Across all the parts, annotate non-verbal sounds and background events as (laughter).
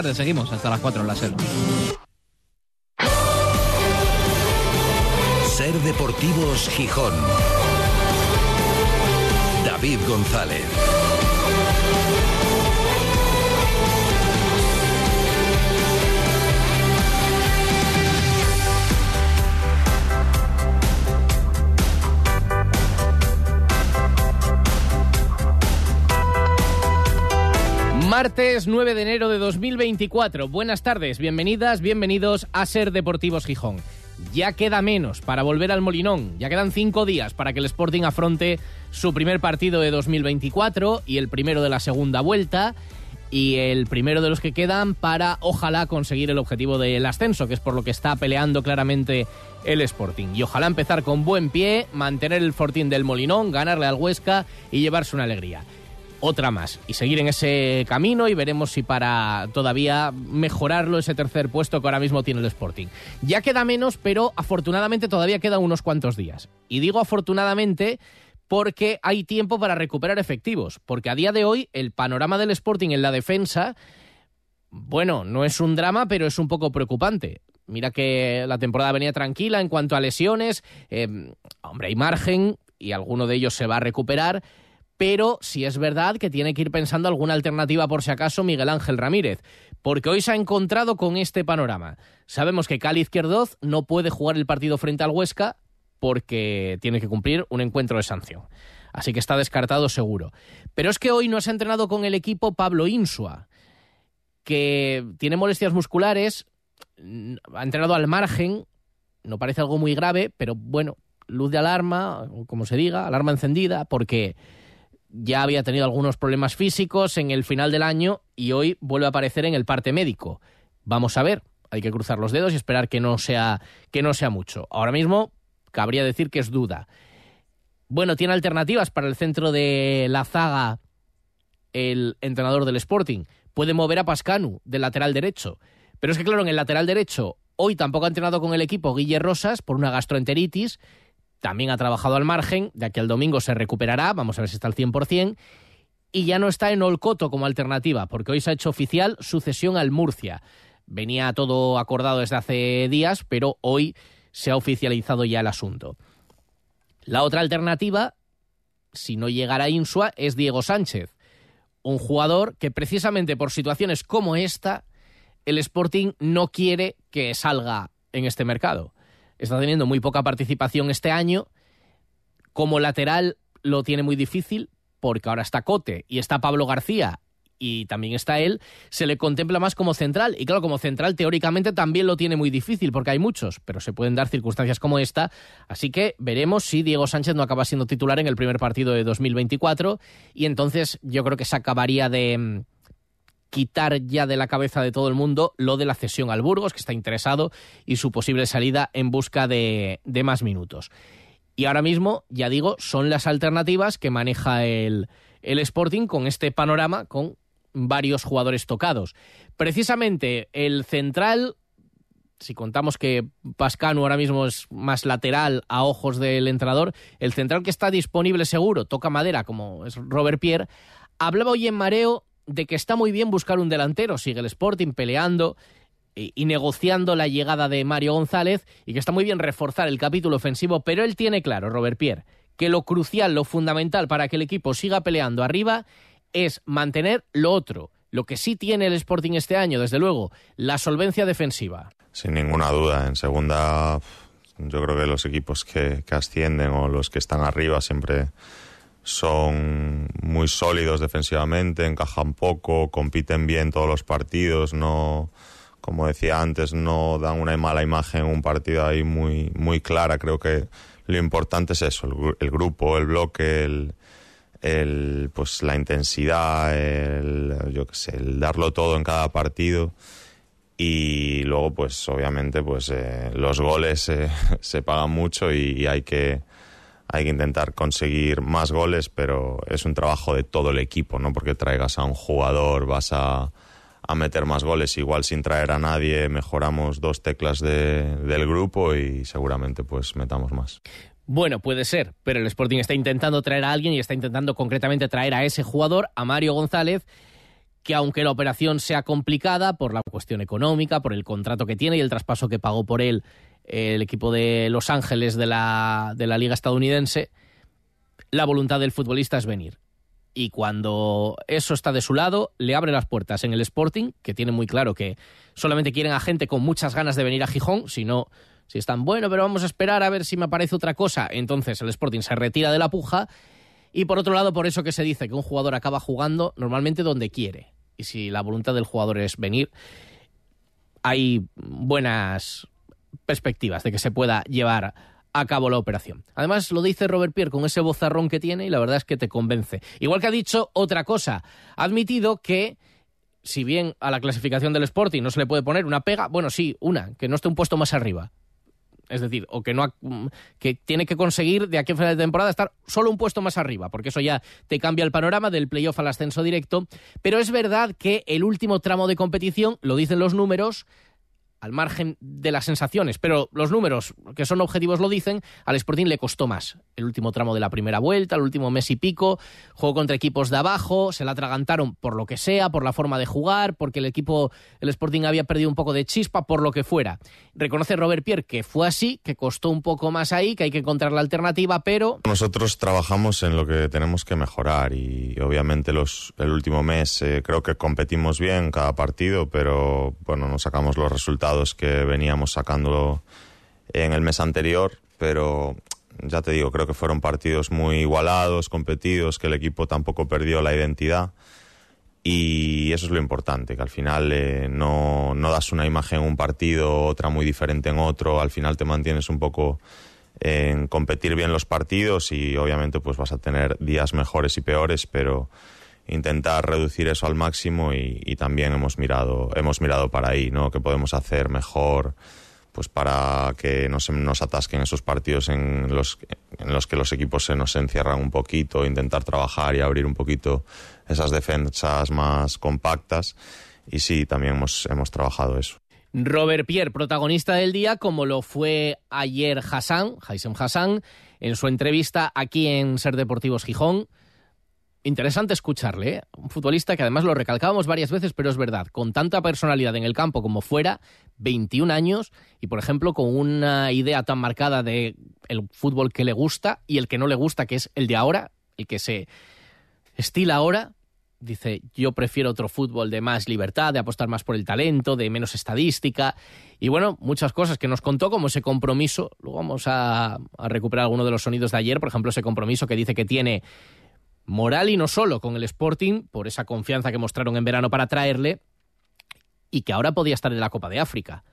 Seguimos hasta las 4 en la SER. Ser Deportivos Gijón. David González. Martes 9 de enero de 2024. Buenas tardes, bienvenidas, bienvenidos a Ser Deportivos Gijón. Ya queda menos para volver al Molinón, ya quedan cinco días para que el Sporting afronte su primer partido de 2024 y el primero de la segunda vuelta y el primero de los que quedan para ojalá conseguir el objetivo del ascenso, que es por lo que está peleando claramente el Sporting. Y ojalá empezar con buen pie, mantener el fortín del Molinón, ganarle al Huesca y llevarse una alegría otra más y seguir en ese camino y veremos si para todavía mejorarlo ese tercer puesto que ahora mismo tiene el Sporting. Ya queda menos, pero afortunadamente todavía queda unos cuantos días. Y digo afortunadamente porque hay tiempo para recuperar efectivos, porque a día de hoy el panorama del Sporting en la defensa, bueno, no es un drama, pero es un poco preocupante. Mira que la temporada venía tranquila en cuanto a lesiones, eh, hombre, hay margen y alguno de ellos se va a recuperar, pero si es verdad que tiene que ir pensando alguna alternativa por si acaso Miguel Ángel Ramírez, porque hoy se ha encontrado con este panorama. Sabemos que Cali Izquierdoz no puede jugar el partido frente al Huesca porque tiene que cumplir un encuentro de sanción. Así que está descartado seguro. Pero es que hoy no se ha entrenado con el equipo Pablo Insua, que tiene molestias musculares, ha entrenado al margen, no parece algo muy grave, pero bueno, luz de alarma, como se diga, alarma encendida, porque ya había tenido algunos problemas físicos en el final del año y hoy vuelve a aparecer en el parte médico. Vamos a ver, hay que cruzar los dedos y esperar que no sea, que no sea mucho. Ahora mismo cabría decir que es duda. Bueno, tiene alternativas para el centro de la zaga el entrenador del Sporting. Puede mover a Pascanu del lateral derecho. Pero es que claro, en el lateral derecho hoy tampoco ha entrenado con el equipo Guille Rosas por una gastroenteritis también ha trabajado al margen, ya que el domingo se recuperará, vamos a ver si está al 100%, y ya no está en Olcoto como alternativa, porque hoy se ha hecho oficial sucesión al Murcia. Venía todo acordado desde hace días, pero hoy se ha oficializado ya el asunto. La otra alternativa, si no llegara Insua, es Diego Sánchez, un jugador que precisamente por situaciones como esta, el Sporting no quiere que salga en este mercado está teniendo muy poca participación este año. Como lateral lo tiene muy difícil porque ahora está Cote y está Pablo García y también está él, se le contempla más como central. Y claro, como central teóricamente también lo tiene muy difícil porque hay muchos, pero se pueden dar circunstancias como esta. Así que veremos si Diego Sánchez no acaba siendo titular en el primer partido de 2024 y entonces yo creo que se acabaría de quitar ya de la cabeza de todo el mundo lo de la cesión al Burgos, que está interesado, y su posible salida en busca de, más minutos. Y ahora mismo, ya digo, son las alternativas que maneja el, el Sporting con este panorama, con varios jugadores tocados. Precisamente el central, si contamos que Pascanu ahora mismo es más lateral a ojos del entrenador, el central que está disponible seguro, toca madera, como es Robert Pierre, hablaba hoy en mareo de que está muy bien buscar un delantero, sigue el Sporting peleando y, negociando la llegada de Mario González y que está muy bien reforzar el capítulo ofensivo, pero él tiene claro, Robert Pierre, que lo crucial, lo fundamental para que el equipo siga peleando arriba es mantener lo otro, lo que sí tiene el Sporting este año, desde luego, la solvencia defensiva. Sin ninguna duda, en segunda yo creo que los equipos que ascienden o los que están arriba siempre son muy sólidos defensivamente, encajan poco, compiten bien todos los partidos, no como decía antes, no dan una mala imagen, un partido ahí muy, muy clara. Creo que lo importante es eso, el, grupo, el bloque, el, el, pues la intensidad, el, yo qué sé, el darlo todo en cada partido. Y luego, pues obviamente, pues eh, los goles eh, (laughs) se pagan mucho y hay que hay que intentar conseguir más goles, pero es un trabajo de todo el equipo, ¿no? Porque traigas a un jugador, vas a, meter más goles. Igual sin traer a nadie, mejoramos dos teclas del grupo y seguramente pues metamos más. Bueno, puede ser, pero el Sporting está intentando traer a alguien y está intentando concretamente traer a ese jugador, a Mario González, que aunque la operación sea complicada por la cuestión económica, por el contrato que tiene y el traspaso que pagó por él el equipo de Los Ángeles de la, de la Liga estadounidense, la voluntad del futbolista es venir. Y cuando eso está de su lado, le abre las puertas en el Sporting, que tiene muy claro que solamente quieren a gente con muchas ganas de venir a Gijón, si no, si están, bueno, pero vamos a esperar a ver si me aparece otra cosa. Entonces el Sporting se retira de la puja. Y por otro lado, por eso que se dice que un jugador acaba jugando normalmente donde quiere. Y si la voluntad del jugador es venir, hay buenas perspectivas de que se pueda llevar a cabo la operación. Además, lo dice Robert Pierre con ese bozarrón que tiene y la verdad es que te convence. Igual que ha dicho otra cosa, ha admitido que si bien a la clasificación del Sporting no se le puede poner una pega, bueno, sí, una, que no esté un puesto más arriba. Es decir, o que no que tiene que conseguir de aquí a final de temporada estar solo un puesto más arriba, porque eso ya te cambia el panorama del playoff al ascenso directo. Pero es verdad que el último tramo de competición, lo dicen los números, al margen de las sensaciones, pero los números que son objetivos lo dicen, al Sporting le costó más. El último tramo de la primera vuelta, el último mes y pico, jugó contra equipos de abajo, se la atragantaron por lo que sea, por la forma de jugar, porque el equipo, el Sporting había perdido un poco de chispa, por lo que fuera. Reconoce Robert Pierre que fue así, que costó un poco más ahí, que hay que encontrar la alternativa, pero... Nosotros trabajamos en lo que tenemos que mejorar y obviamente los, el último mes eh, creo que competimos bien cada partido, pero bueno, no sacamos los resultados que veníamos sacando en el mes anterior, pero ya te digo, creo que fueron partidos muy igualados, competidos, que el equipo tampoco perdió la identidad. Y eso es lo importante, que al final eh, no, no, das una imagen en un partido, otra muy diferente en otro, al final te mantienes un poco en competir bien los partidos y obviamente pues vas a tener días mejores y peores, pero intentar reducir eso al máximo y, también hemos mirado, hemos mirado para ahí, ¿no? Que podemos hacer mejor pues para que no se nos atasquen esos partidos en los, en los que los equipos se nos encierran un poquito, intentar trabajar y abrir un poquito esas defensas más compactas. Y sí, también hemos, hemos trabajado eso. Robert Pierre, protagonista del día, como lo fue ayer Hassan, Haysem Hassan, en su entrevista aquí en Ser Deportivos Gijón interesante escucharle, ¿eh? un futbolista que además lo recalcábamos varias veces, pero es verdad, con tanta personalidad en el campo como fuera, 21 años y por ejemplo con una idea tan marcada de el fútbol que le gusta y el que no le gusta, que es el de ahora, el que se estila ahora. Dice, yo prefiero otro fútbol de más libertad, de apostar más por el talento, de menos estadística. Y bueno, muchas cosas que nos contó como ese compromiso. Luego vamos a, a recuperar alguno de los sonidos de ayer, por ejemplo, ese compromiso que dice que tiene moral y no solo con el Sporting, por esa confianza que mostraron en verano para traerle, y que ahora podía estar en la Copa de África.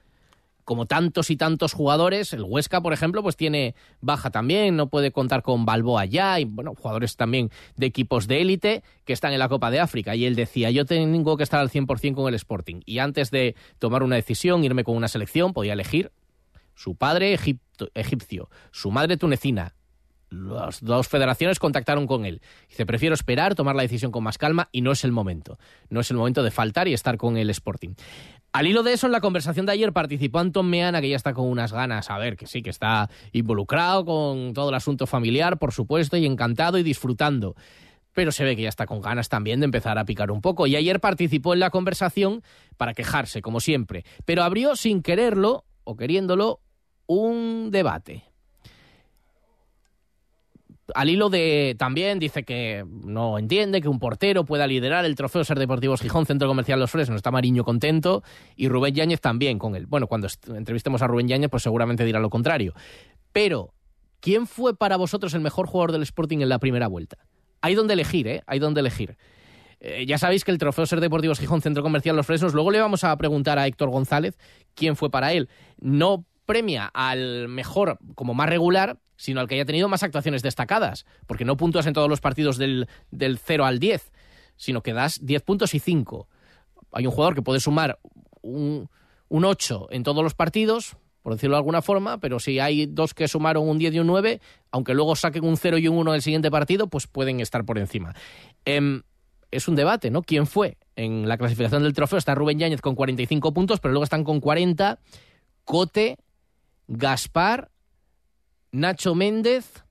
Como tantos y tantos jugadores, el Huesca, por ejemplo, pues tiene baja también, no puede contar con Balboa ya, y bueno, jugadores también de equipos de élite que están en la Copa de África. Y él decía, yo tengo que estar al 100% con el Sporting. Y antes de tomar una decisión, irme con una selección, podía elegir su padre egipcio, su madre tunecina, las dos federaciones contactaron con él. Dice, prefiero esperar, tomar la decisión con más calma y no es el momento. No es el momento de faltar y estar con el Sporting. Al hilo de eso, en la conversación de ayer participó Anton Meana, que ya está con unas ganas, a ver, que sí, que está involucrado con todo el asunto familiar, por supuesto, y encantado y disfrutando. Pero se ve que ya está con ganas también de empezar a picar un poco. Y ayer participó en la conversación para quejarse, como siempre. Pero abrió sin quererlo o queriéndolo un debate al hilo de también dice que no entiende que un portero pueda liderar el trofeo Ser Deportivos Gijón, Centro Comercial Los Fresnos. Está Mariño contento y Rubén Yáñez también con él. Bueno, cuando entrevistemos a Rubén Yáñez, pues seguramente dirá lo contrario. Pero, ¿quién fue para vosotros el mejor jugador del Sporting en la primera vuelta? Hay donde elegir, ¿eh? Hay donde elegir. Eh, ya sabéis que el trofeo Ser Deportivos Gijón, Centro Comercial Los Fresnos, luego le vamos a preguntar a Héctor González quién fue para él. No premia al mejor como más regular, sino al que haya tenido más actuaciones destacadas, porque no puntúas en todos los partidos del, del 0 al 10, sino que das 10 puntos y 5. Hay un jugador que puede sumar un, un 8 en todos los partidos, por decirlo de alguna forma, pero si hay dos que sumaron un 10 y un 9, aunque luego saquen un 0 y un 1 en el siguiente partido, pues pueden estar por encima. Em, es un debate, ¿no? ¿Quién fue? En la clasificación del trofeo está Rubén Yáñez con 45 puntos, pero luego están con 40 Cote, Gaspar, Nacho Méndez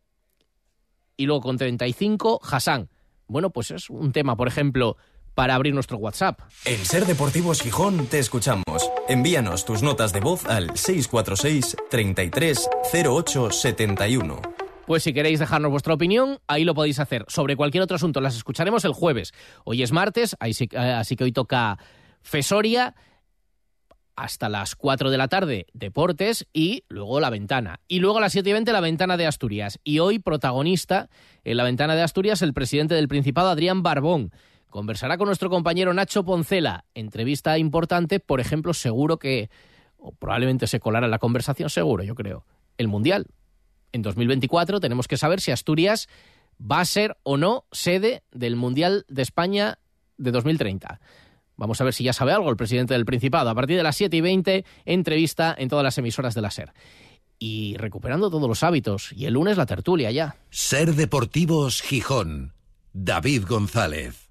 y luego con 35 Hassan. Bueno, pues es un tema, por ejemplo, para abrir nuestro WhatsApp. En Ser Deportivos Gijón te escuchamos. Envíanos tus notas de voz al 646 33 08 71. Pues si queréis dejarnos vuestra opinión, ahí lo podéis hacer. Sobre cualquier otro asunto, las escucharemos el jueves. Hoy es martes, eh, así que hoy toca Fesoria hasta las 4 de la tarde Deportes y luego La Ventana. Y luego a las 7 y 20 La Ventana de Asturias. Y hoy protagonista en La Ventana de Asturias el presidente del Principado, Adrián Barbón. Conversará con nuestro compañero Nacho Poncela. Entrevista importante, por ejemplo, seguro que, o probablemente se colará la conversación, seguro, yo creo, el Mundial. En 2024 tenemos que saber si Asturias va a ser o no sede del Mundial de España de 2030. Vamos a ver si ya sabe algo el presidente del Principado. A partir de las 7 y 20, entrevista en todas las emisoras de la SER. Y recuperando todos los hábitos. Y el lunes la tertulia ya. Ser Deportivos Gijón. David González.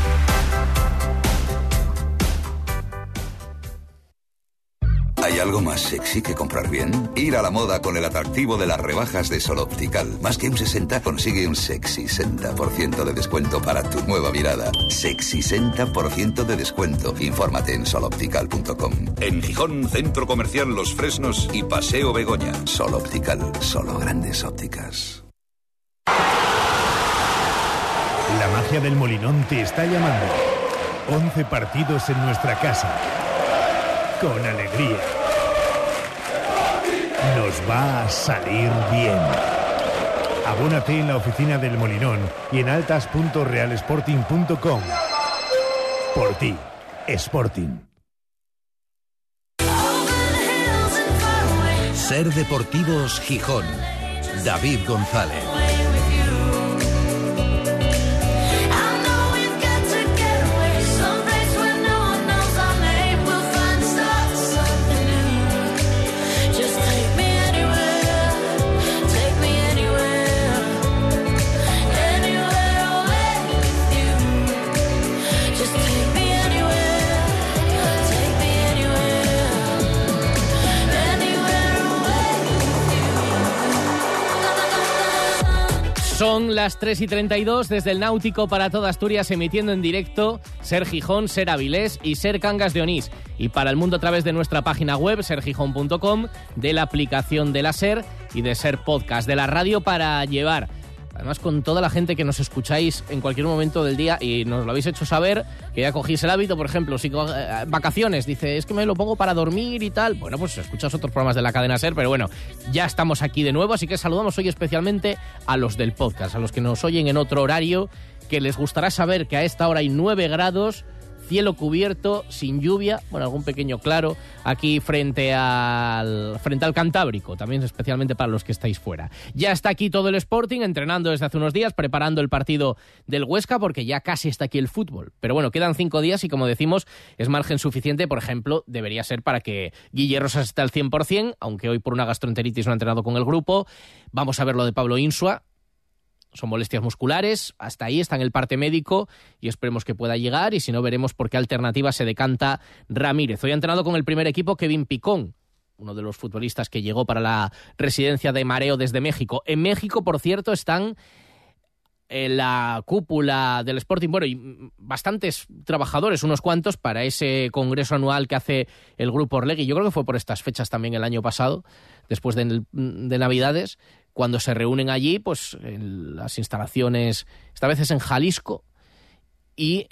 Algo más sexy que comprar bien? Ir a la moda con el atractivo de las rebajas de Sol Optical. Más que un 60, consigue un sexy 60% de descuento para tu nueva mirada. Sexy 60% de descuento. Infórmate en soloptical.com. En Gijón, Centro Comercial Los Fresnos y Paseo Begoña. Sol Optical, solo grandes ópticas. La magia del Molinón te está llamando. 11 partidos en nuestra casa con alegría. Nos va a salir bien. Abónate en la oficina del Molinón y en altas.realsporting.com. Por ti, Sporting. Ser Deportivos Gijón. David González. Son las 3 y 32 desde el Náutico para toda Asturias, emitiendo en directo Ser Gijón, Ser Avilés y Ser Cangas de Onís. Y para el mundo a través de nuestra página web, sergijón.com, de la aplicación de la Ser y de Ser Podcast, de la radio para llevar además con toda la gente que nos escucháis en cualquier momento del día y nos lo habéis hecho saber, que ya cogís el hábito, por ejemplo, si eh, vacaciones, dice, es que me lo pongo para dormir y tal, bueno, pues escuchas otros programas de la cadena SER, pero bueno, ya estamos aquí de nuevo, así que saludamos hoy especialmente a los del podcast, a los que nos oyen en otro horario, que les gustará saber que a esta hora hay 9 grados, cielo cubierto, sin lluvia, bueno, algún pequeño claro aquí frente al, frente al Cantábrico, también especialmente para los que estáis fuera. Ya está aquí todo el Sporting, entrenando desde hace unos días, preparando el partido del Huesca, porque ya casi está aquí el fútbol. Pero bueno, quedan cinco días y como decimos, es margen suficiente, por ejemplo, debería ser para que Guille Rosas esté al 100%, aunque hoy por una gastroenteritis no ha entrenado con el grupo. Vamos a ver lo de Pablo Insua, son molestias musculares, hasta ahí está en el parte médico y esperemos que pueda llegar y si no veremos por qué alternativa se decanta Ramírez. Hoy ha entrenado con el primer equipo Kevin Picón, uno de los futbolistas que llegó para la residencia de Mareo desde México. En México, por cierto, están en la cúpula del Sporting, bueno, y bastantes trabajadores, unos cuantos, para ese congreso anual que hace el Grupo Orlegui. Yo creo que fue por estas fechas también el año pasado, después de, de Navidades, cuando se reúnen allí, pues en las instalaciones, esta vez es en Jalisco, y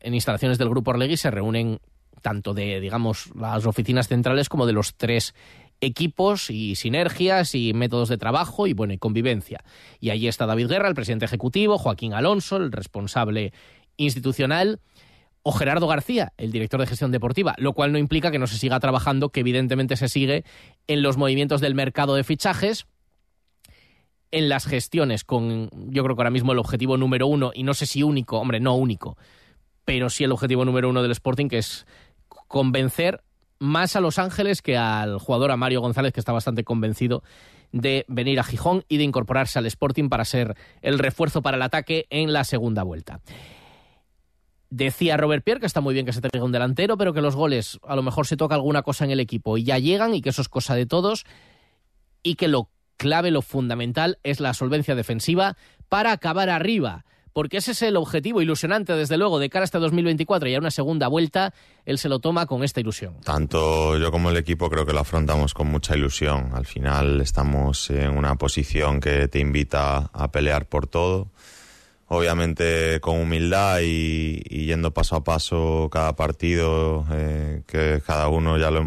en instalaciones del Grupo Orlegui se reúnen tanto de, digamos, las oficinas centrales como de los tres equipos y sinergias y métodos de trabajo y, bueno, y convivencia. Y allí está David Guerra, el presidente ejecutivo, Joaquín Alonso, el responsable institucional, o Gerardo García, el director de gestión deportiva, lo cual no implica que no se siga trabajando, que evidentemente se sigue en los movimientos del mercado de fichajes, en las gestiones con, yo creo que ahora mismo el objetivo número uno, y no sé si único, hombre, no único, pero sí el objetivo número uno del Sporting, que es convencer más a Los Ángeles que al jugador, a Mario González, que está bastante convencido de venir a Gijón y de incorporarse al Sporting para ser el refuerzo para el ataque en la segunda vuelta. Decía Robert Pierre que está muy bien que se traiga un delantero, pero que los goles a lo mejor se toca alguna cosa en el equipo y ya llegan y que eso es cosa de todos y que lo clave, lo fundamental es la solvencia defensiva para acabar arriba porque ese es el objetivo ilusionante, desde luego, de cara a este 2024 y a una segunda vuelta, él se lo toma con esta ilusión. Tanto yo como el equipo creo que lo afrontamos con mucha ilusión. Al final estamos en una posición que te invita a pelear por todo. Obviamente con humildad y, yendo paso a paso cada partido, eh, que cada uno ya lo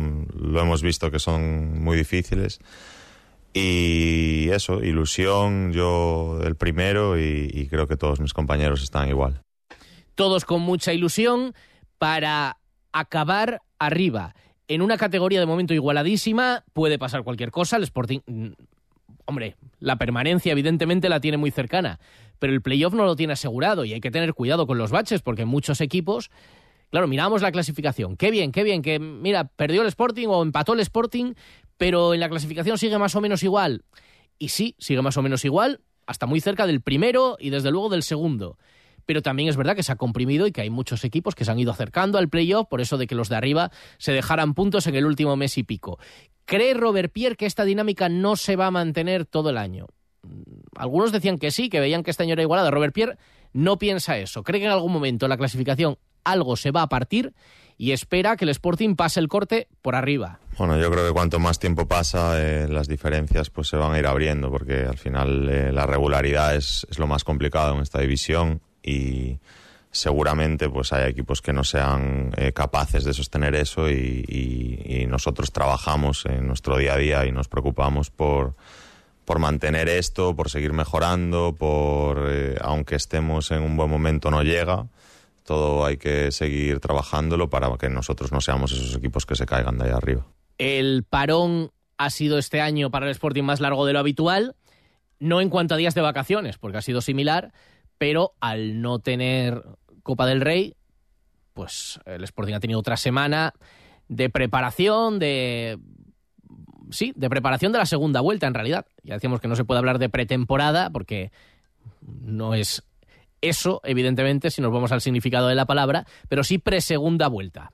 hemos visto que son muy difíciles y eso, ilusión, yo el primero y, creo que todos mis compañeros están igual. Todos con mucha ilusión para acabar arriba. En una categoría de momento igualadísima puede pasar cualquier cosa. El Sporting, mm, hombre, la permanencia evidentemente la tiene muy cercana, pero el playoff no lo tiene asegurado y hay que tener cuidado con los baches porque muchos equipos Claro, miramos la clasificación. Qué bien, qué bien, que mira, perdió el Sporting o empató el Sporting, pero en la clasificación sigue más o menos igual. Y sí, sigue más o menos igual, hasta muy cerca del primero y desde luego del segundo. Pero también es verdad que se ha comprimido y que hay muchos equipos que se han ido acercando al playoff, por eso de que los de arriba se dejaran puntos en el último mes y pico. ¿Cree Robert Pierre que esta dinámica no se va a mantener todo el año? Algunos decían que sí, que veían que este año era igualado. Robert Pierre no piensa eso. Cree que en algún momento la clasificación algo se va a partir y espera que el Sporting pase el corte por arriba. Bueno, yo creo que cuanto más tiempo pasa, eh, las diferencias pues se van a ir abriendo, porque al final eh, la regularidad es, lo más complicado en esta división y seguramente pues hay equipos que no sean eh, capaces de sostener eso y, y, nosotros trabajamos en nuestro día a día y nos preocupamos por, por mantener esto, por seguir mejorando, por aunque estemos en un buen momento no llega todo hay que seguir trabajándolo para que nosotros no seamos esos equipos que se caigan de ahí arriba. El parón ha sido este año para el Sporting más largo de lo habitual, no en cuanto a días de vacaciones, porque ha sido similar, pero al no tener Copa del Rey, pues el Sporting ha tenido otra semana de preparación, de sí, de preparación de la segunda vuelta en realidad. Ya decíamos que no se puede hablar de pretemporada porque no es eso, evidentemente, si nos vamos al significado de la palabra, pero sí pre-segunda vuelta.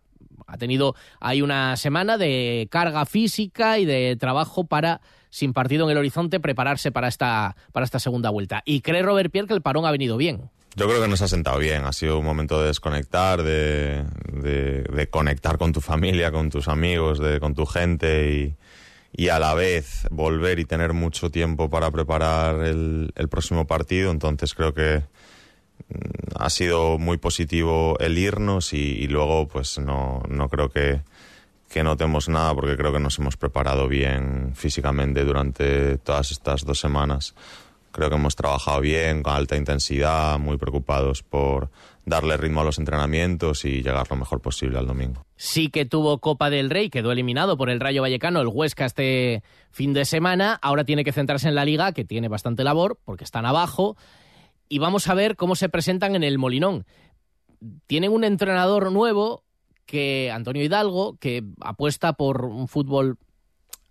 Ha tenido hay una semana de carga física y de trabajo para, sin partido en el horizonte, prepararse para esta, para esta segunda vuelta. Y cree Robert Pierre que el parón ha venido bien. Yo creo que nos ha sentado bien. Ha sido un momento de desconectar, de, de, conectar con tu familia, con tus amigos, de, con tu gente y, y, a la vez volver y tener mucho tiempo para preparar el próximo partido. Entonces creo que, ha sido muy positivo el irnos y, luego pues no, no creo que, que notemos nada porque creo que nos hemos preparado bien físicamente durante todas estas dos semanas. Creo que hemos trabajado bien, con alta intensidad, muy preocupados por darle ritmo a los entrenamientos y llegar lo mejor posible al domingo. Sí que tuvo Copa del Rey, quedó eliminado por el Rayo Vallecano, el Huesca este fin de semana. Ahora tiene que centrarse en la liga, que tiene bastante labor porque están abajo y vamos a ver cómo se presentan en el Molinón. Tienen un entrenador nuevo, que Antonio Hidalgo, que apuesta por un fútbol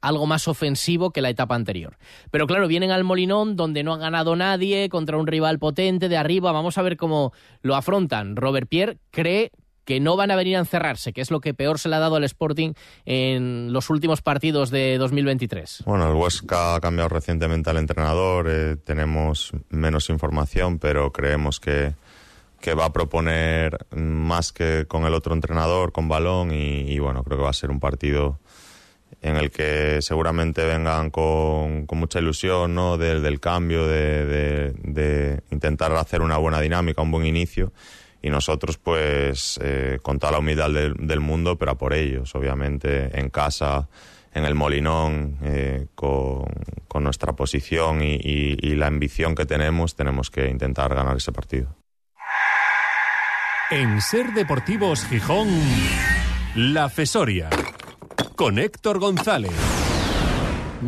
algo más ofensivo que la etapa anterior. Pero claro, vienen al Molinón donde no ha ganado nadie contra un rival potente de arriba. Vamos a ver cómo lo afrontan. Robert Pierre cree que no van a venir a encerrarse, que es lo que peor se le ha dado al Sporting en los últimos partidos de 2023. Bueno, el Huesca ha cambiado recientemente al entrenador, eh, tenemos menos información, pero creemos que, que, va a proponer más que con el otro entrenador, con balón, y, bueno, creo que va a ser un partido en el que seguramente vengan con, mucha ilusión ¿no? del, del cambio, de, de, de intentar hacer una buena dinámica, un buen inicio y nosotros pues eh, con toda la humildad del, mundo, pero a por ellos, obviamente en casa, en el Molinón, eh, con, nuestra posición y, la ambición que tenemos, tenemos que intentar ganar ese partido. En Ser Deportivos Gijón, La Fesoria, con Héctor González.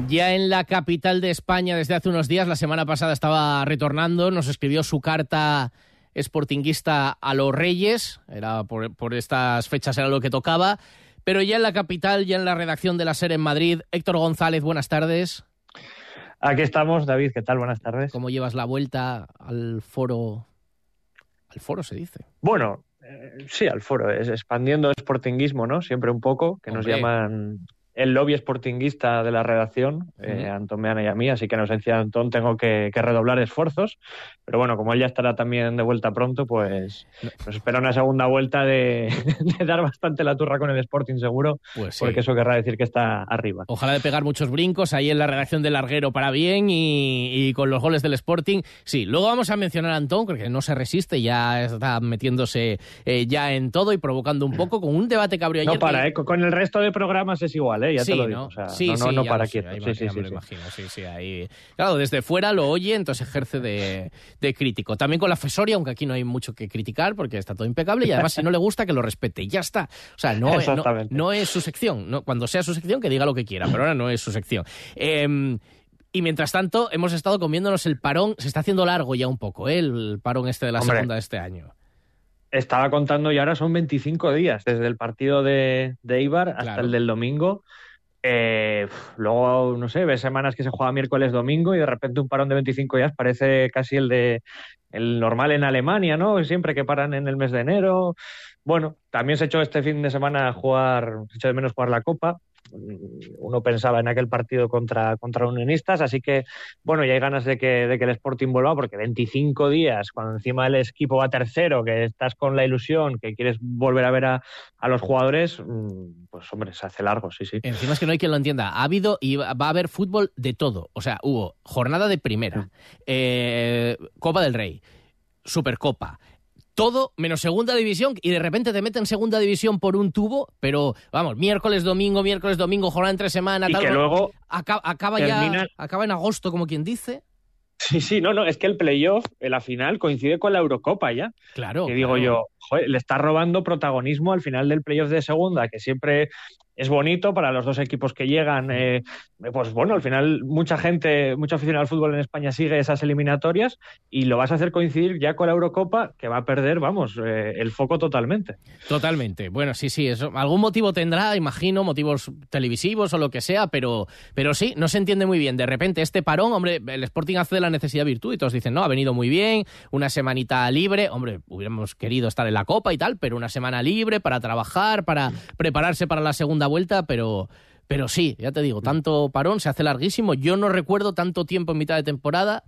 Ya en la capital de España desde hace unos días, la semana pasada estaba retornando, nos escribió su carta sportinguista a los Reyes, era por, estas fechas era lo que tocaba, pero ya en la capital, ya en la redacción de la SER en Madrid, Héctor González, buenas tardes. Aquí estamos, David, ¿qué tal? Buenas tardes. ¿Cómo llevas la vuelta al foro? Al foro se dice. Bueno, eh, sí, al foro, es expandiendo el sportinguismo, ¿no? Siempre un poco, que nos llaman el lobby sportinguista de la redacción, eh, Ujú. Antón Meana y a mí, así que en ausencia de Antón tengo que, que redoblar esfuerzos. Pero bueno, como él ya estará también de vuelta pronto, pues nos espera una segunda vuelta de, (laughs) de dar bastante la turra con el Sporting seguro, Pues sí. porque eso querrá decir que está arriba. Ojalá de pegar muchos brincos ahí en la redacción del Larguero para bien y, y con los goles del Sporting. Sí, luego vamos a mencionar a Antón, porque no se resiste, ya está metiéndose eh, ya en todo y provocando un poco con un debate que abrió ayer. No para, que- ¿eh? Con el resto de programas es igual, ¿eh? Ya sí, te lo digo. ¿no? O sea, sí, no, no, sí, no ya para sé, quieto. ahí Sí, me- sí, sí, me lo sí. imagino, sí, sí, ahí. Claro, desde fuera lo oye, entonces ejerce de, de crítico. También con la Fesoria, aunque aquí no hay mucho que criticar porque está todo impecable y además si no le gusta que lo respete. y Ya está. O sea, no, no es su sección. No, cuando sea su sección que diga lo que quiera, pero ahora no es su sección. Eh, y mientras tanto, hemos estado comiéndonos el parón. Se está haciendo largo ya un poco, ¿eh? el parón este de la Hombre. segunda de este año. Estaba contando y ahora son 25 días, desde el partido de, de Eibar hasta Claro. el del domingo. Eh, luego, no sé, ves semanas que se juega miércoles, domingo y de repente un parón de 25 días parece casi el de el normal en Alemania, ¿no? Siempre que paran en el mes de enero. Bueno, también se echó este fin de semana jugar, se echó de menos jugar la Copa. Uno pensaba en aquel partido contra, contra Unionistas, así que, bueno, ya hay ganas de que, de que el Sporting vuelva, porque 25 días, cuando encima el equipo va tercero, que estás con la ilusión, que quieres volver a ver a, a los jugadores, mm, pues hombre, se hace largo, sí, sí. Encima es que no hay quien lo entienda. Ha habido y va va a haber fútbol de todo. O sea, hubo jornada de primera, eh, Copa del Rey, Supercopa. Todo menos segunda división y de repente te meten segunda división por un tubo, pero vamos, miércoles, domingo, miércoles, domingo, jornada entre semana, Y tal. que luego acaba, acaba ya, acaba en agosto, como quien dice. Sí, sí, no, no, es que el playoff, la final, coincide con la Eurocopa ya. Claro. que digo claro. yo, joder, le está robando protagonismo al final del playoff de segunda, que siempre es bonito para los dos equipos que llegan. eh, pues bueno, al final mucha gente, mucha afición al fútbol en España sigue esas eliminatorias y lo vas a hacer coincidir ya con la Eurocopa, que va a perder, vamos, eh, el foco totalmente. Totalmente. Bueno, sí, sí, eso. Algún motivo tendrá, imagino, motivos televisivos o lo que sea, pero, pero sí, no se entiende muy bien. De repente, este parón, hombre, el Sporting hace de la necesidad virtud y todos dicen, no, ha venido muy bien, una semanita libre. Hombre, hubiéramos querido estar en la Copa y tal, pero una semana libre para trabajar, para prepararse para la segunda vuelta, pero. Pero sí, ya te digo, tanto parón se hace larguísimo. Yo no recuerdo tanto tiempo en mitad de temporada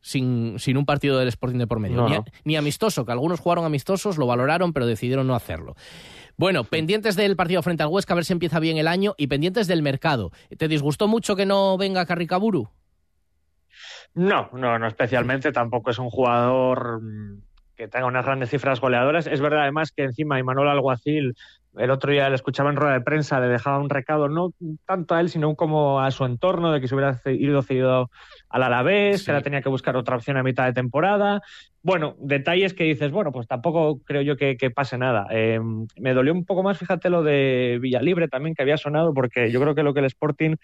sin, sin un partido del Sporting de por medio. No, ni, no. ni amistoso, que algunos jugaron amistosos, lo valoraron, pero decidieron no hacerlo. Bueno, pendientes del partido frente al Huesca, a ver si empieza bien el año, y pendientes del mercado. ¿Te disgustó mucho que no venga Carricaburu? No, no, no especialmente. Tampoco es un jugador mm, que tenga unas grandes cifras goleadoras. Es verdad, además, que encima Imanol Alguacil, el otro día le escuchaba en rueda de prensa, le dejaba un recado, no tanto a él, sino como a su entorno, de que se hubiera ido cedido al Alavés, Sí. que ahora tenía que buscar otra opción a mitad de temporada. Bueno, detalles que dices, bueno, pues tampoco creo yo que, que pase nada. Eh, me dolió un poco más, fíjate, lo de Villalibre también, que había sonado, porque yo creo que lo que el Sporting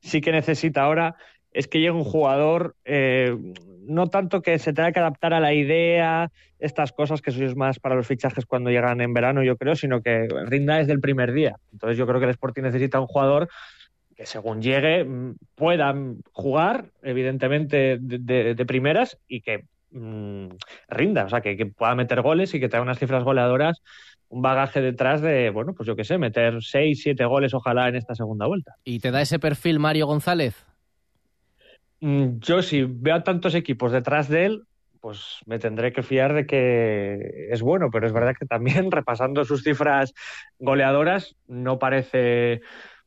sí que necesita ahora es que llegue un jugador, eh, no tanto que se tenga que adaptar a la idea, estas cosas que eso es más para los fichajes cuando llegan en verano, yo creo, sino que rinda desde el primer día. Entonces yo creo que el Sporting necesita un jugador que según llegue mm, pueda mm, jugar, evidentemente, de, de- primeras y que mm, rinda, o sea, que, que pueda meter goles y que tenga unas cifras goleadoras, un bagaje detrás de, bueno, pues yo qué sé, meter seis, siete goles ojalá en esta segunda vuelta. ¿Y te da ese perfil Mario González? Mm, Yo si veo a tantos equipos detrás de él, pues me tendré que fiar de que es bueno, pero es verdad que también (laughs) repasando sus cifras goleadoras no parece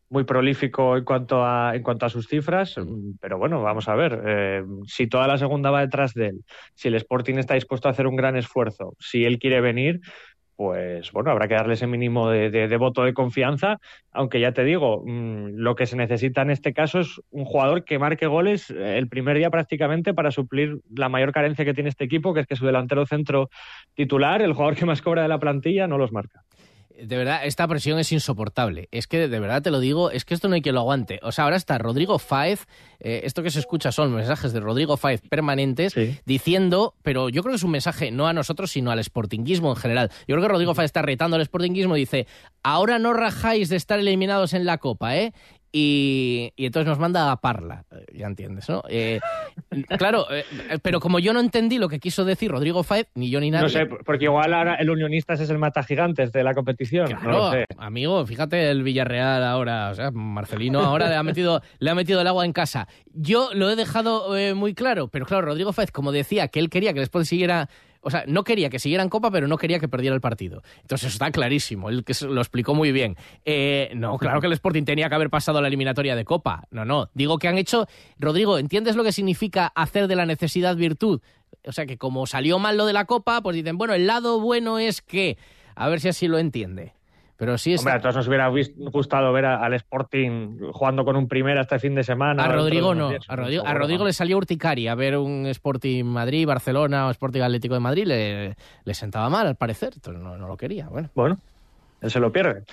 muy prolífico en cuanto a en cuanto a sus cifras, mm, pero bueno, vamos a ver, eh, si toda la segunda va detrás de él, si el Sporting está dispuesto a hacer un gran esfuerzo, si él quiere venir, pues bueno, habrá que darle ese mínimo de, voto de confianza, aunque ya te digo, mm, lo que se necesita en este caso es un jugador que marque goles eh, el primer día prácticamente para suplir la mayor carencia que tiene este equipo, que es que su delantero centro titular, el jugador que más cobra de la plantilla, no los marca. De verdad, esta presión es insoportable. Es que, de verdad te lo digo, es que esto no hay quien lo aguante. O sea, ahora está Rodrigo Fáez, eh, esto que se escucha son mensajes de Rodrigo Fáez permanentes, Sí. diciendo, pero yo creo que es un mensaje no a nosotros, sino al sportinguismo en general. Yo creo que Rodrigo Fáez está retando al sportinguismo y dice, ahora no rajáis de estar eliminados en la Copa, ¿eh? Y, y entonces nos manda a Parla, eh, ya entiendes, ¿no? Eh, (laughs) claro, eh, pero como yo no entendí lo que quiso decir Rodrigo Faez, ni yo ni nadie. No sé, porque igual ahora el Unionistas es el mata gigantes de la competición. Claro, no lo sé. amigo, fíjate el Villarreal ahora, o sea, Marcelino ahora le ha metido, le ha metido el agua en casa. Yo lo he dejado eh, muy claro, pero claro, Rodrigo Faez, como decía, que él quería que después siguiera o sea, no quería que siguieran Copa, pero no quería que perdiera el partido. Entonces eso está clarísimo, él que lo explicó muy bien. Eh, no, claro que el Sporting tenía que haber pasado a la eliminatoria de Copa. No, no. Digo que han hecho. Rodrigo, ¿entiendes lo que significa hacer de la necesidad virtud? O sea, que como salió mal lo de la Copa, pues dicen, bueno, el lado bueno es que. A ver si así lo entiende. Pero sí es. Hombre, a todos nos hubiera gustado ver a- al Sporting jugando con un primera este fin de semana. A Rodrigo no. días. A Rodrigo, a Rodrigo le salió urticaria ver un Sporting Madrid, Barcelona o Sporting Atlético de Madrid. Le, le sentaba mal, al parecer. Entonces no, no lo quería. Bueno. Bueno, él se lo pierde.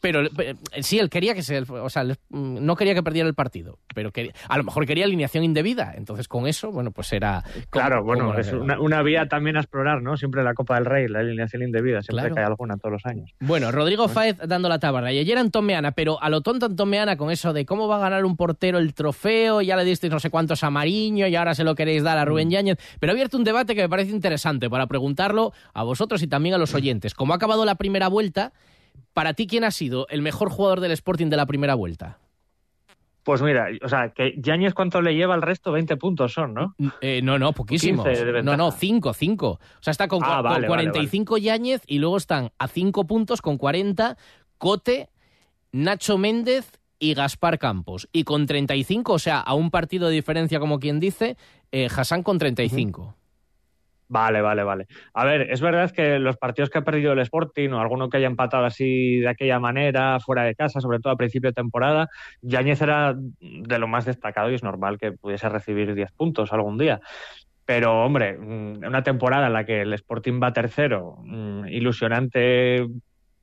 Pero eh, sí, él quería que se. O sea, mm, no quería que perdiera el partido. Pero quería- a lo mejor quería alineación indebida. Entonces con eso, bueno, pues era. Claro, bueno, es una, una vía también a explorar, ¿no? Siempre la Copa del Rey, la alineación indebida, siempre Claro. que hay alguna todos los años. Bueno, Rodrigo Fáez dando la tabla. Y ayer Antón Meana, pero a lo tonto Antón Meana con eso de cómo va a ganar un portero el trofeo, ya le disteis no sé cuántos a Mariño y ahora se lo queréis dar a Mm. Rubén Yáñez. Pero ha abierto un debate que me parece interesante para preguntarlo a vosotros y también a los oyentes. Como ha acabado la primera vuelta, para ti, ¿quién ha sido el mejor jugador del Sporting de la primera vuelta? Pues mira, o sea, que Yáñez cuánto le lleva al resto, 20 puntos son, ¿no? Eh, no, no, poquísimos. 15 de ventaja. No, no, 5, 5. O sea, está con, Ah, con vale, vale, 45 Yáñez y luego están a 5 puntos con 40 Cote, Nacho Méndez y Gaspar Campos. Y con 35, o sea, a un partido de diferencia, como quien dice, eh, Hassan con 35. Vale, vale, vale. A ver, es verdad que los partidos que ha perdido el Sporting o alguno que haya empatado así de aquella manera, fuera de casa, sobre todo a principio de temporada, Yáñez era de lo más destacado y es normal que pudiese recibir 10 puntos algún día. Pero, hombre, mm, una temporada en la que el Sporting va tercero, mm, ilusionante,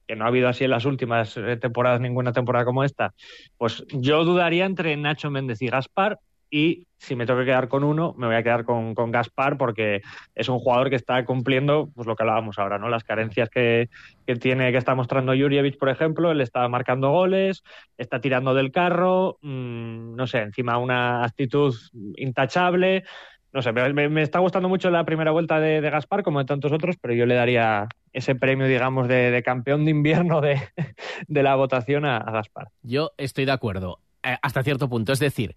que no ha habido así en las últimas eh, temporadas, ninguna temporada como esta, pues yo dudaría entre Nacho Méndez y Gaspar. Y si me tengo que quedar con uno, me voy a quedar con, con Gaspar porque es un jugador que está cumpliendo pues lo que hablábamos ahora, ¿no? Las carencias que, que tiene, que está mostrando Jurjevic, por ejemplo, él está marcando goles, está tirando del carro, mmm, no sé, encima una actitud intachable. No sé, me, está gustando mucho la primera vuelta de, de, Gaspar, como de tantos otros, pero yo le daría ese premio, digamos, de, campeón de invierno de, (laughs) de la votación a, a, Gaspar. Yo estoy de acuerdo, eh, hasta cierto punto. Es decir,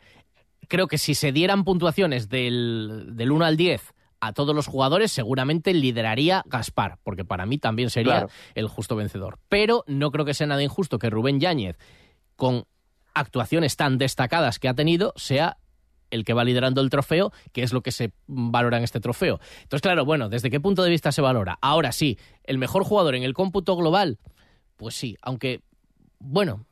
creo que si se dieran puntuaciones del, del 1 al 10 a todos los jugadores, seguramente lideraría Gaspar, porque para mí también sería claro. el justo vencedor. Pero no creo que sea nada injusto que Rubén Yáñez, con actuaciones tan destacadas que ha tenido, sea el que va liderando el trofeo, que es lo que se valora en este trofeo. Entonces, claro, bueno, ¿desde qué punto de vista se valora? Ahora sí, el mejor jugador en el cómputo global, pues sí, aunque, bueno,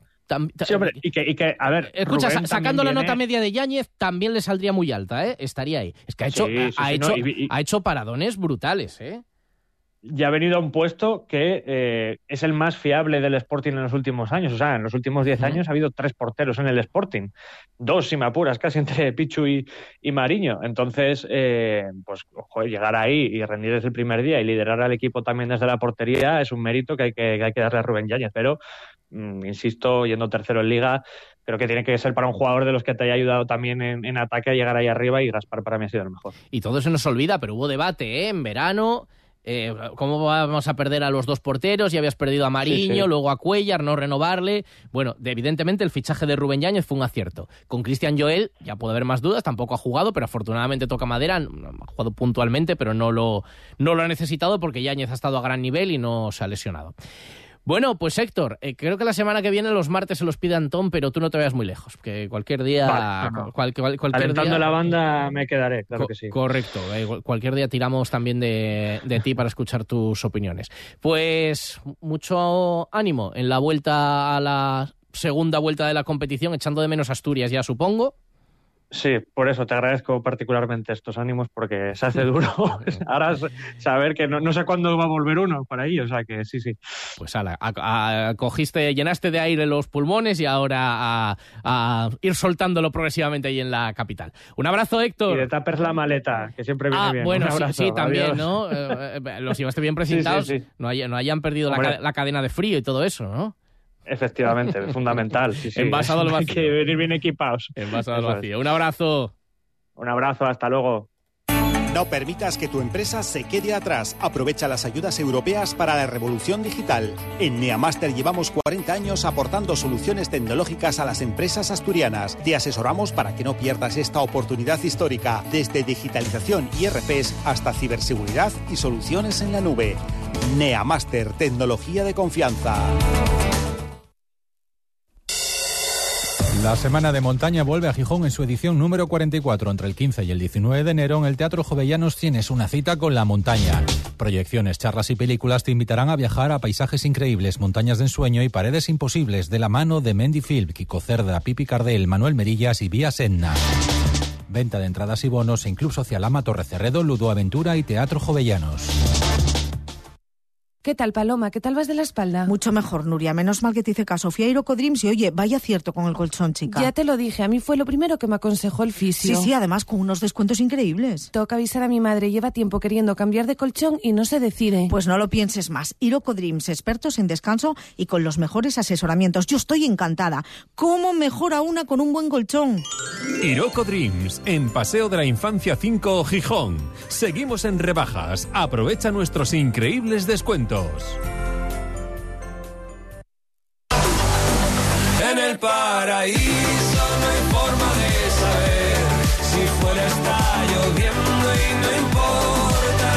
Sí, hombre, y que, y que, a ver. Escucha, Rubén sacando la viene... nota media de Yáñez, también le saldría muy alta, ¿eh? Estaría ahí. Es que ha hecho, sí, sí, ha, hecho, no, y, y... ha hecho paradones brutales, ¿eh? Ya ha venido a un puesto que eh, es el más fiable del Sporting en los últimos años. O sea, en los últimos 10 años uh -huh. ha habido tres porteros en el Sporting. Dos, si me apuras, casi entre Pichu y, y Mariño. Entonces, eh, pues, joder, llegar ahí y rendir desde el primer día y liderar al equipo también desde la portería es un mérito que hay que, que, hay que darle a Rubén Yáñez. Pero, insisto, yendo tercero en Liga, creo que tiene que ser para un jugador de los que te haya ayudado también en, en ataque a llegar ahí arriba y Gaspar para mí ha sido el mejor. Y todo se nos olvida, pero hubo debate ¿eh? en verano. Eh, ¿Cómo vamos a perder a los dos porteros? Ya habías perdido a Mariño, sí, sí. luego a Cuellar, no renovarle. Bueno, de, evidentemente el fichaje de Rubén Yáñez fue un acierto. Con Cristian Joel ya puede haber más dudas, tampoco ha jugado, pero afortunadamente toca madera. Ha jugado puntualmente, pero no lo, no lo ha necesitado porque Yáñez ha estado a gran nivel y no se ha lesionado. Bueno, pues Héctor, eh, creo que la semana que viene los martes se los pide Antón, pero tú no te vayas muy lejos, que cualquier día... Vale, no, no. Cual, cual, cualquier Alentando día, la banda me quedaré, claro co que sí. Correcto, eh, cualquier día tiramos también de, de ti para escuchar tus opiniones. Pues mucho ánimo en la vuelta a la segunda vuelta de la competición, echando de menos Asturias ya supongo. Sí, por eso te agradezco particularmente estos ánimos porque se hace (laughs) duro (laughs) ahora saber que no, no, sé cuándo va a volver uno por ahí, o sea que sí, sí. Pues ala, a, a, cogiste, llenaste de aire los pulmones y ahora a, a, ir soltándolo progresivamente ahí en la capital. Un abrazo, Héctor. Y de tapers la maleta, que siempre viene ah, bien. Bueno, Un abrazo, sí, sí, también, adiós. ¿no? Eh, los llevaste bien precintados, (laughs) sí, sí, sí. No, hay, no, hayan perdido la, la, cadena de frío y todo eso, ¿no? Efectivamente, es fundamental. Sí, sí. Envasado al Hay vacío. que venir bien equipados. Envasado al es. vacío. Un abrazo. Un abrazo, hasta luego. No permitas que tu empresa se quede atrás. Aprovecha las ayudas europeas para la revolución digital. En Neamaster llevamos 40 años aportando soluciones tecnológicas a las empresas asturianas. Te asesoramos para que no pierdas esta oportunidad histórica, desde digitalización y RPs hasta ciberseguridad y soluciones en la nube. Neamaster, tecnología de confianza. La Semana de Montaña vuelve a Gijón en su edición número 44. Entre el 15 y el 19 de enero en el Teatro Jovellanos tienes una cita con la montaña. Proyecciones, charlas y películas te invitarán a viajar a paisajes increíbles, montañas de ensueño y paredes imposibles de la mano de Mendy Phil, Kiko Cerda, Pipi Cardel, Manuel Merillas y Vía Senna. Venta de entradas y bonos en Club Social Ama Torre Cerredo, Ludo Aventura y Teatro Jovellanos. ¿Qué tal, Paloma? ¿Qué tal vas de la espalda? Mucho mejor, Nuria. Menos mal que te hice caso. Fui a Irocodreams y oye, vaya cierto con el colchón, chica. Ya te lo dije, a mí fue lo primero que me aconsejó el fisio. Sí, sí, además con unos descuentos increíbles. Toca avisar a mi madre, lleva tiempo queriendo cambiar de colchón y no se decide. Pues no lo pienses más. Irocodreams, expertos en descanso y con los mejores asesoramientos. Yo estoy encantada. ¿Cómo mejora una con un buen colchón? Iroco Dreams, en Paseo de la Infancia 5, Gijón. Seguimos en rebajas. Aprovecha nuestros increíbles descuentos. En el paraíso no hay forma de saber. Si fuera está lloviendo y no importa.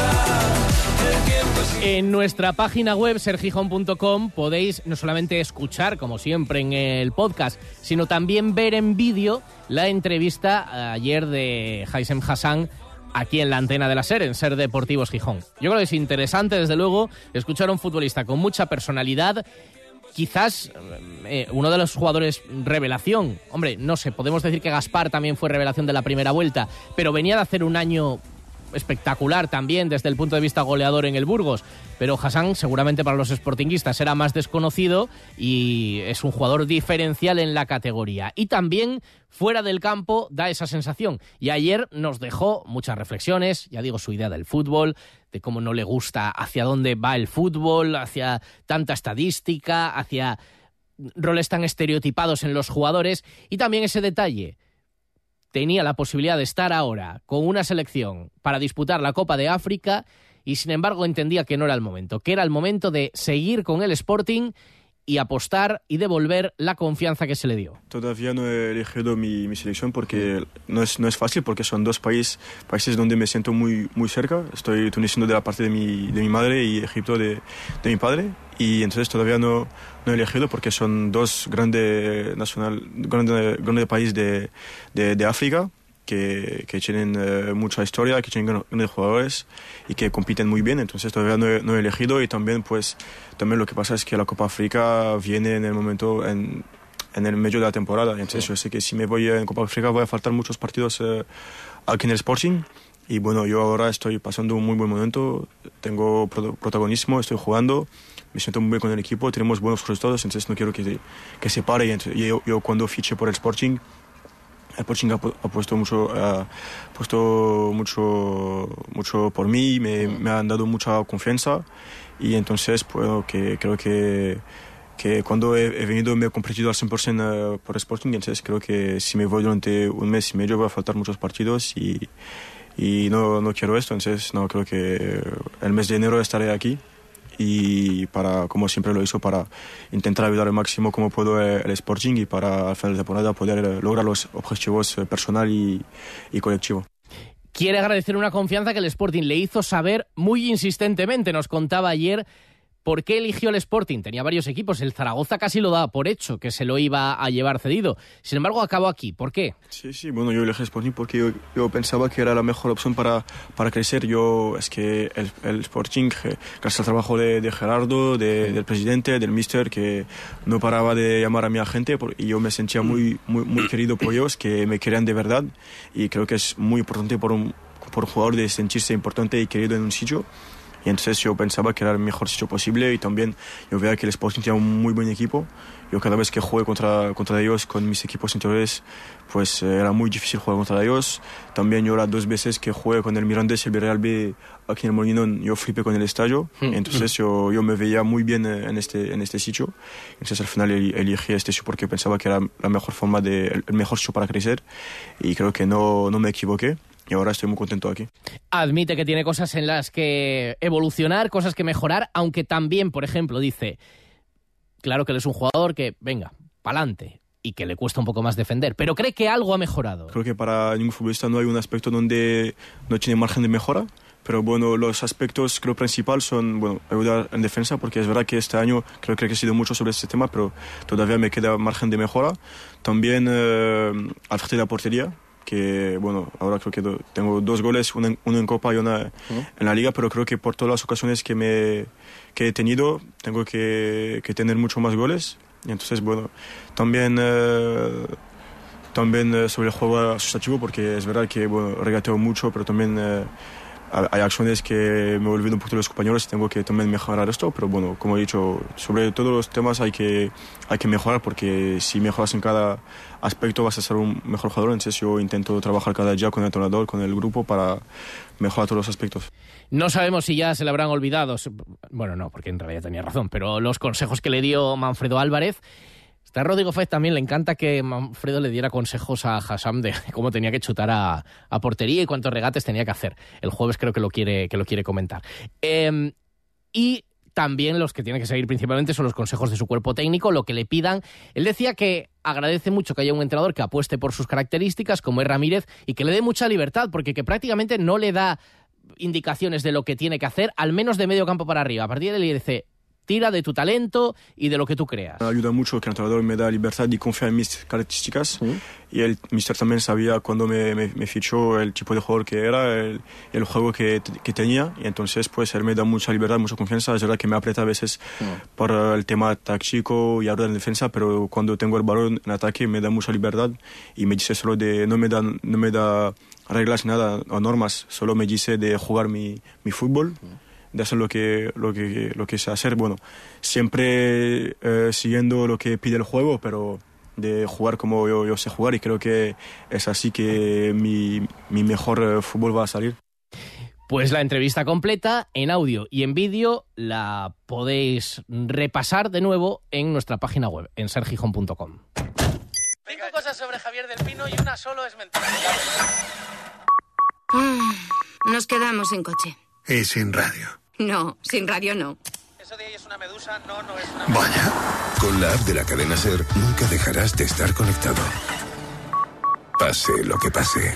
El tiempo es En nuestra página web sergijón.com podéis no solamente escuchar, como siempre en el podcast, sino también ver en vídeo la entrevista ayer de Haisem Hassan aquí en la antena de la SER, en Ser Deportivos Gijón. Yo creo que es interesante, desde luego, escuchar a un futbolista con mucha personalidad quizás eh, uno de los jugadores revelación. Hombre, no sé, podemos decir que Gaspar también fue revelación de la primera vuelta, pero venía de hacer un año espectacular también desde el punto de vista goleador en el Burgos. Pero Hassan seguramente para los sportinguistas era más desconocido y es un jugador diferencial en la categoría. Y también fuera del campo da esa sensación. Y ayer nos dejó muchas reflexiones, ya digo, su idea del fútbol, de cómo no le gusta hacia dónde va el fútbol, hacia tanta estadística, hacia roles tan estereotipados en los jugadores y también ese detalle tenía la posibilidad de estar ahora con una selección para disputar la Copa de África y sin embargo entendía que no era el momento, que era el momento de seguir con el Sporting y apostar y devolver la confianza que se le dio. Todavía no he elegido mi, mi selección porque no es, no es fácil, porque son dos países, países donde me siento muy, muy cerca. Estoy tunisiano de la parte de mi, de mi madre y Egipto de, de mi padre. Y entonces todavía no, no he elegido porque son dos grandes nacional, grande, grande países de, de, de África que, que tienen eh, mucha historia, que tienen grandes jugadores y que compiten muy bien. Entonces todavía no he, no he elegido y también pues también lo que pasa es que la Copa África viene en el momento en, en el medio de la temporada. Entonces yo sé que si me voy en Copa África voy a faltar muchos partidos eh, aquí en el Sporting. Y bueno, yo ahora estoy pasando un muy buen momento, tengo pro protagonismo, estoy jugando, me siento muy bien con el equipo, tenemos buenos resultados, entonces no quiero que, que se pare. Y yo, yo cuando fiché por el Sporting, el Sporting ha, ha puesto mucho, ha puesto mucho, mucho por mí, me, me han dado mucha confianza. Y entonces pues, que, creo que, que cuando he, he, venido me he competido al 100% por Sporting, entonces creo que si me voy durante un mes y medio va a faltar muchos partidos y, y no, no quiero esto, entonces no creo que el mes de enero estaré aquí y para, como siempre lo hizo, para intentar ayudar al máximo como puedo el Sporting y para al final de temporada poder lograr los objetivos personal y, y colectivo. Quiere agradecer una confianza que el Sporting le hizo saber muy insistentemente. Nos contaba ayer ¿Por qué eligió el Sporting? Tenía varios equipos. El Zaragoza casi lo daba por hecho, que se lo iba a llevar cedido. Sin embargo, acabó aquí. ¿Por qué? Sí, sí, bueno, yo elegí Sporting porque yo, pensaba que era la mejor opción para, para crecer. Yo, es que el, el Sporting, gracias al trabajo de, de Gerardo, de, del presidente, del mister, que no paraba de llamar a mi agente y yo me sentía muy, muy, muy querido por ellos, que me querían de verdad. Y creo que es muy importante por un, por jugador de sentirse importante y querido en un sitio y entonces yo pensaba que era el mejor sitio posible y también yo veía que el Sporting tenía un muy buen equipo. Yo cada vez que jugué contra, contra ellos con mis equipos interiores, pues eh, era muy difícil jugar contra ellos. También yo las dos veces que jugué con el Mirandés y el Villarreal B aquí en el Molinón, yo flipé con el estadio. Mm. Entonces yo, yo me veía muy bien eh, en este, en este sitio. Entonces al final el- elegí este sitio porque pensaba que era la mejor forma de, el mejor sitio para crecer y creo que no, no me equivoqué y ahora estoy muy contento aquí. Admite que tiene cosas en las que evolucionar, cosas que mejorar, aunque también, por ejemplo, dice, claro que él es un jugador que, venga, pa'lante, y que le cuesta un poco más defender, pero cree que algo ha mejorado. Creo que para ningún futbolista no hay un aspecto donde no tiene margen de mejora. Pero bueno, los aspectos creo principal son bueno, ayudar en defensa, porque es verdad que este año creo que he crecido mucho sobre este tema, pero todavía me queda margen de mejora. También eh, al frente de la portería, que bueno, ahora creo que do- tengo dos goles, uno en, uno en Copa y uno en la Liga, pero creo que por todas las ocasiones que, me, que he tenido, tengo que, que tener mucho más goles. Y entonces, bueno, también... eh, también eh, sobre el juego asociativo, porque es verdad que bueno, regateo mucho, pero también eh, hay acciones que me olvido un poquito de los compañeros y tengo que también mejorar esto. Pero bueno, como he dicho, sobre todos los temas hay que, hay que mejorar, porque si mejoras en cada aspecto vas a ser un mejor jugador. Entonces yo intento trabajar cada día con el entrenador, con el grupo, para mejorar todos los aspectos. No sabemos si ya se le habrán olvidado, bueno, no, porque en realidad tenía razón, pero los consejos que le dio Manfredo Álvarez. Está Rodrigo Fez también, le encanta que Manfredo le diera consejos a Hassam de (laughs) cómo tenía que chutar a, portería y cuántos regates tenía que hacer. El jueves creo que lo quiere, que lo quiere comentar. Eh, y también los que tiene que seguir principalmente son los consejos de su cuerpo técnico, lo que le pidan. Él decía que agradece mucho que haya un entrenador que apueste por sus características, como es Ramírez, y que le dé mucha libertad, porque que prácticamente no le da indicaciones de lo que tiene que hacer, al menos de medio campo para arriba. A partir de ahí tira de tu talento y de lo que tú creas. Me ayuda mucho que el entrenador me da libertad y confía en mis características. Y el mister también sabía cuando me, me, me fichó el tipo de jugador que era, el, el juego que, que tenía. Y entonces, pues él me da mucha libertad, mucha confianza. Es verdad que me aprieta a veces por eh, el tema táctico y ahora en defensa, pero cuando tengo el balón en ataque me da mucha libertad y me dice solo de. No me da, no me da reglas, nada, o normas, solo me dice de jugar mi, mi fútbol de hacer lo que, lo que, lo que sé hacer. Bueno, siempre eh, siguiendo lo que pide el juego, pero de jugar como yo, yo sé jugar y creo que es así que mi, mi mejor eh, fútbol va a salir. Pues la entrevista completa en audio y en vídeo la podéis repasar de nuevo en nuestra página web, en sergijón.com. Cinco cosas sobre Javier del Pino y una solo es mentira. Ah, Nos quedamos sin coche. Y sin radio. No, sin radio no. Eso de ahí es una medusa, no, no es una Vaya. Con la app de la cadena Ser nunca dejarás de estar conectado. Pase lo que pase.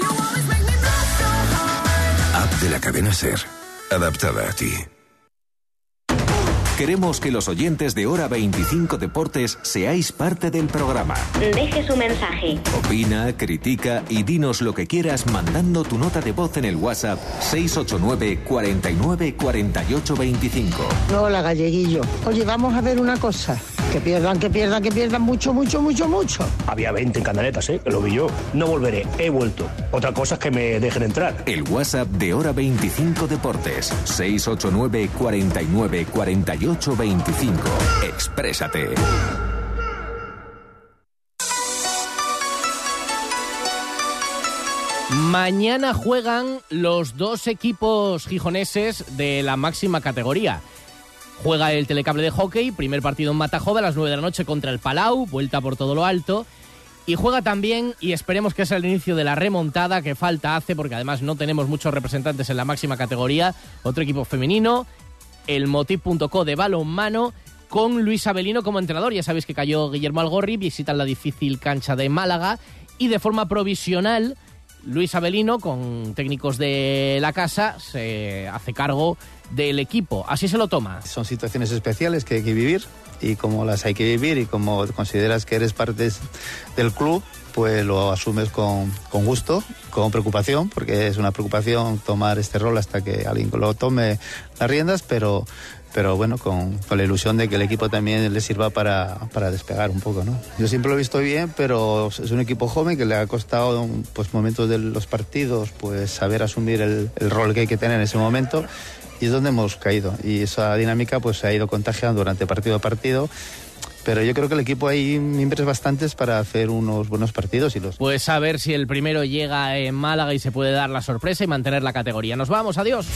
App de la cadena Ser. Adaptada a ti. Queremos que los oyentes de Hora 25 Deportes seáis parte del programa. Deje su mensaje. Opina, critica y dinos lo que quieras mandando tu nota de voz en el WhatsApp 689 49 48 25. Hola, galleguillo. Oye, vamos a ver una cosa. Que pierdan, que pierdan, que pierdan mucho, mucho, mucho, mucho. Había 20 en Canaletas, ¿eh? Lo vi yo. No volveré, he vuelto. Otra cosa es que me dejen entrar. El WhatsApp de Hora 25 Deportes 689 49 48 25. Exprésate. Mañana juegan los dos equipos gijoneses de la máxima categoría. Juega el telecable de hockey, primer partido en Matajove a las 9 de la noche contra el Palau, vuelta por todo lo alto. Y juega también, y esperemos que sea el inicio de la remontada que falta hace, porque además no tenemos muchos representantes en la máxima categoría, otro equipo femenino, el Motiv.co de balonmano, con Luis Abelino como entrenador. Ya sabéis que cayó Guillermo Algorri, visitan la difícil cancha de Málaga, y de forma provisional Luis Abelino, con técnicos de la casa, se hace cargo del equipo. Así se lo toma. Son situaciones especiales que hay que vivir y como las hay que vivir y como consideras que eres parte del club, pues lo asumes con, con gusto, con preocupación, porque es una preocupación tomar este rol hasta que alguien lo tome las riendas, pero pero bueno, con, con, la ilusión de que el equipo también le sirva para, para, despegar un poco, ¿no? Yo siempre lo he visto bien, pero es un equipo joven que le ha costado, pues, momentos de los partidos, pues, saber asumir el, el rol que hay que tener en ese momento y es donde hemos caído. Y esa dinámica pues se ha ido contagiando durante partido a partido. Pero yo creo que el equipo hay miembros bastantes para hacer unos buenos partidos y los. Pues a ver si el primero llega en Málaga y se puede dar la sorpresa y mantener la categoría. Nos vamos, adiós.